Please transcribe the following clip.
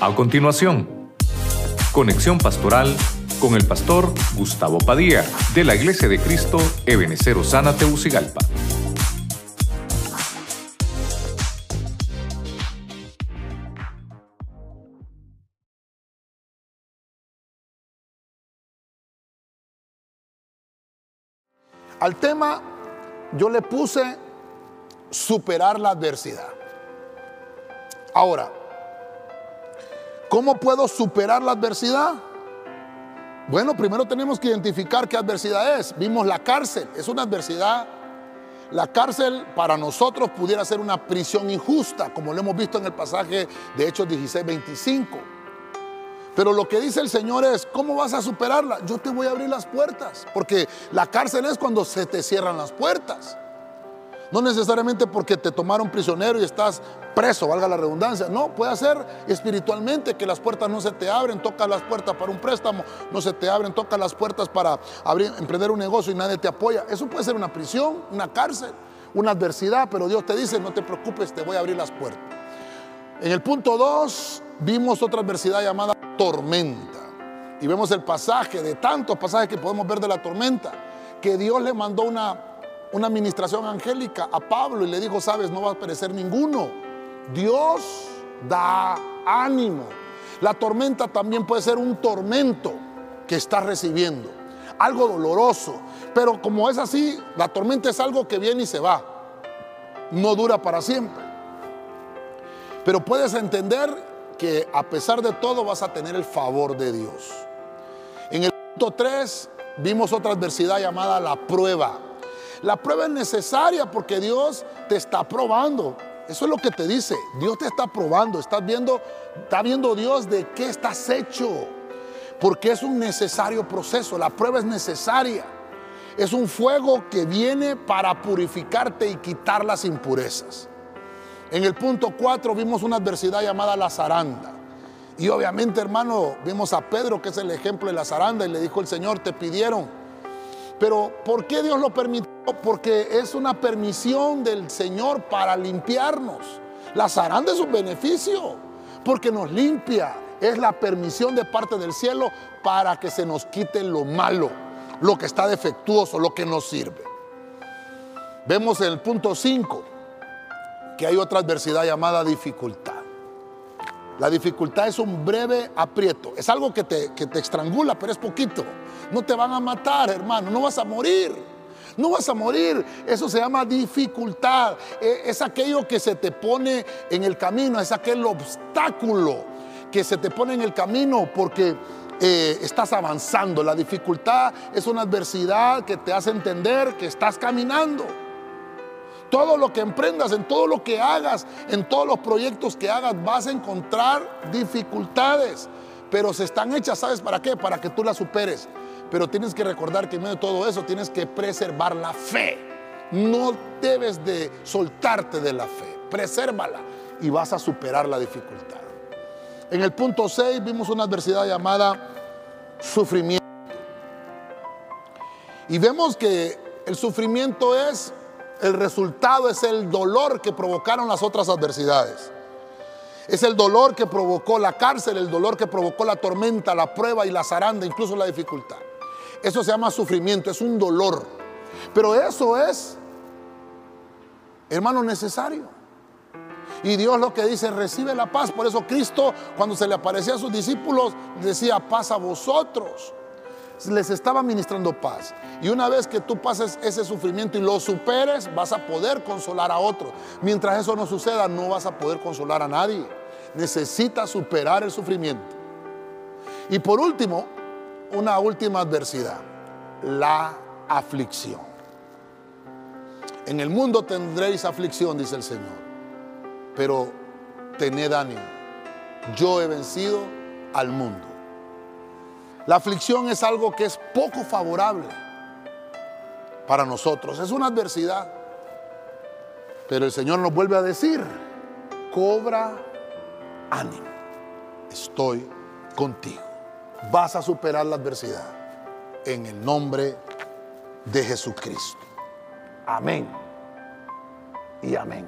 A continuación, conexión pastoral con el pastor Gustavo Padilla de la Iglesia de Cristo Ebenecer Osana Teucigalpa. Al tema yo le puse superar la adversidad. Ahora, ¿cómo puedo superar la adversidad? Bueno, primero tenemos que identificar qué adversidad es. Vimos la cárcel, es una adversidad. La cárcel para nosotros pudiera ser una prisión injusta, como lo hemos visto en el pasaje de Hechos 16, 25. Pero lo que dice el Señor es, ¿cómo vas a superarla? Yo te voy a abrir las puertas, porque la cárcel es cuando se te cierran las puertas. No necesariamente porque te tomaron prisionero y estás preso, valga la redundancia. No, puede ser espiritualmente que las puertas no se te abren, toca las puertas para un préstamo, no se te abren, toca las puertas para abrir, emprender un negocio y nadie te apoya. Eso puede ser una prisión, una cárcel, una adversidad, pero Dios te dice, no te preocupes, te voy a abrir las puertas. En el punto 2 vimos otra adversidad llamada tormenta. Y vemos el pasaje de tantos pasajes que podemos ver de la tormenta, que Dios le mandó una, una administración angélica a Pablo y le dijo, sabes, no va a perecer ninguno. Dios da ánimo. La tormenta también puede ser un tormento que estás recibiendo, algo doloroso. Pero como es así, la tormenta es algo que viene y se va, no dura para siempre. Pero puedes entender que a pesar de todo vas a tener el favor de Dios. En el punto 3 vimos otra adversidad llamada la prueba. La prueba es necesaria porque Dios te está probando. Eso es lo que te dice. Dios te está probando. Estás viendo, está viendo Dios de qué estás hecho. Porque es un necesario proceso. La prueba es necesaria. Es un fuego que viene para purificarte y quitar las impurezas. En el punto 4 vimos una adversidad llamada la zaranda. Y obviamente, hermano, vimos a Pedro, que es el ejemplo de la zaranda, y le dijo el Señor, te pidieron. Pero ¿por qué Dios lo permitió? Porque es una permisión del Señor para limpiarnos. La zaranda es un beneficio, porque nos limpia. Es la permisión de parte del cielo para que se nos quite lo malo, lo que está defectuoso, lo que nos sirve. Vemos en el punto 5 que hay otra adversidad llamada dificultad. La dificultad es un breve aprieto. Es algo que te, que te estrangula, pero es poquito. No te van a matar, hermano. No vas a morir. No vas a morir. Eso se llama dificultad. E, es aquello que se te pone en el camino. Es aquel obstáculo que se te pone en el camino porque eh, estás avanzando. La dificultad es una adversidad que te hace entender que estás caminando. Todo lo que emprendas, en todo lo que hagas, en todos los proyectos que hagas, vas a encontrar dificultades. Pero se están hechas, ¿sabes para qué? Para que tú las superes. Pero tienes que recordar que en medio de todo eso tienes que preservar la fe. No debes de soltarte de la fe. Presérvala y vas a superar la dificultad. En el punto 6 vimos una adversidad llamada sufrimiento. Y vemos que el sufrimiento es el resultado es el dolor que provocaron las otras adversidades. Es el dolor que provocó la cárcel, el dolor que provocó la tormenta, la prueba y la zaranda, incluso la dificultad. Eso se llama sufrimiento, es un dolor. Pero eso es, hermano, necesario. Y Dios lo que dice, recibe la paz. Por eso Cristo, cuando se le aparecía a sus discípulos, decía, paz a vosotros les estaba ministrando paz. Y una vez que tú pases ese sufrimiento y lo superes, vas a poder consolar a otros. Mientras eso no suceda, no vas a poder consolar a nadie. Necesitas superar el sufrimiento. Y por último, una última adversidad, la aflicción. En el mundo tendréis aflicción, dice el Señor, pero tened ánimo. Yo he vencido al mundo. La aflicción es algo que es poco favorable para nosotros. Es una adversidad. Pero el Señor nos vuelve a decir, cobra ánimo. Estoy contigo. Vas a superar la adversidad en el nombre de Jesucristo. Amén. Y amén.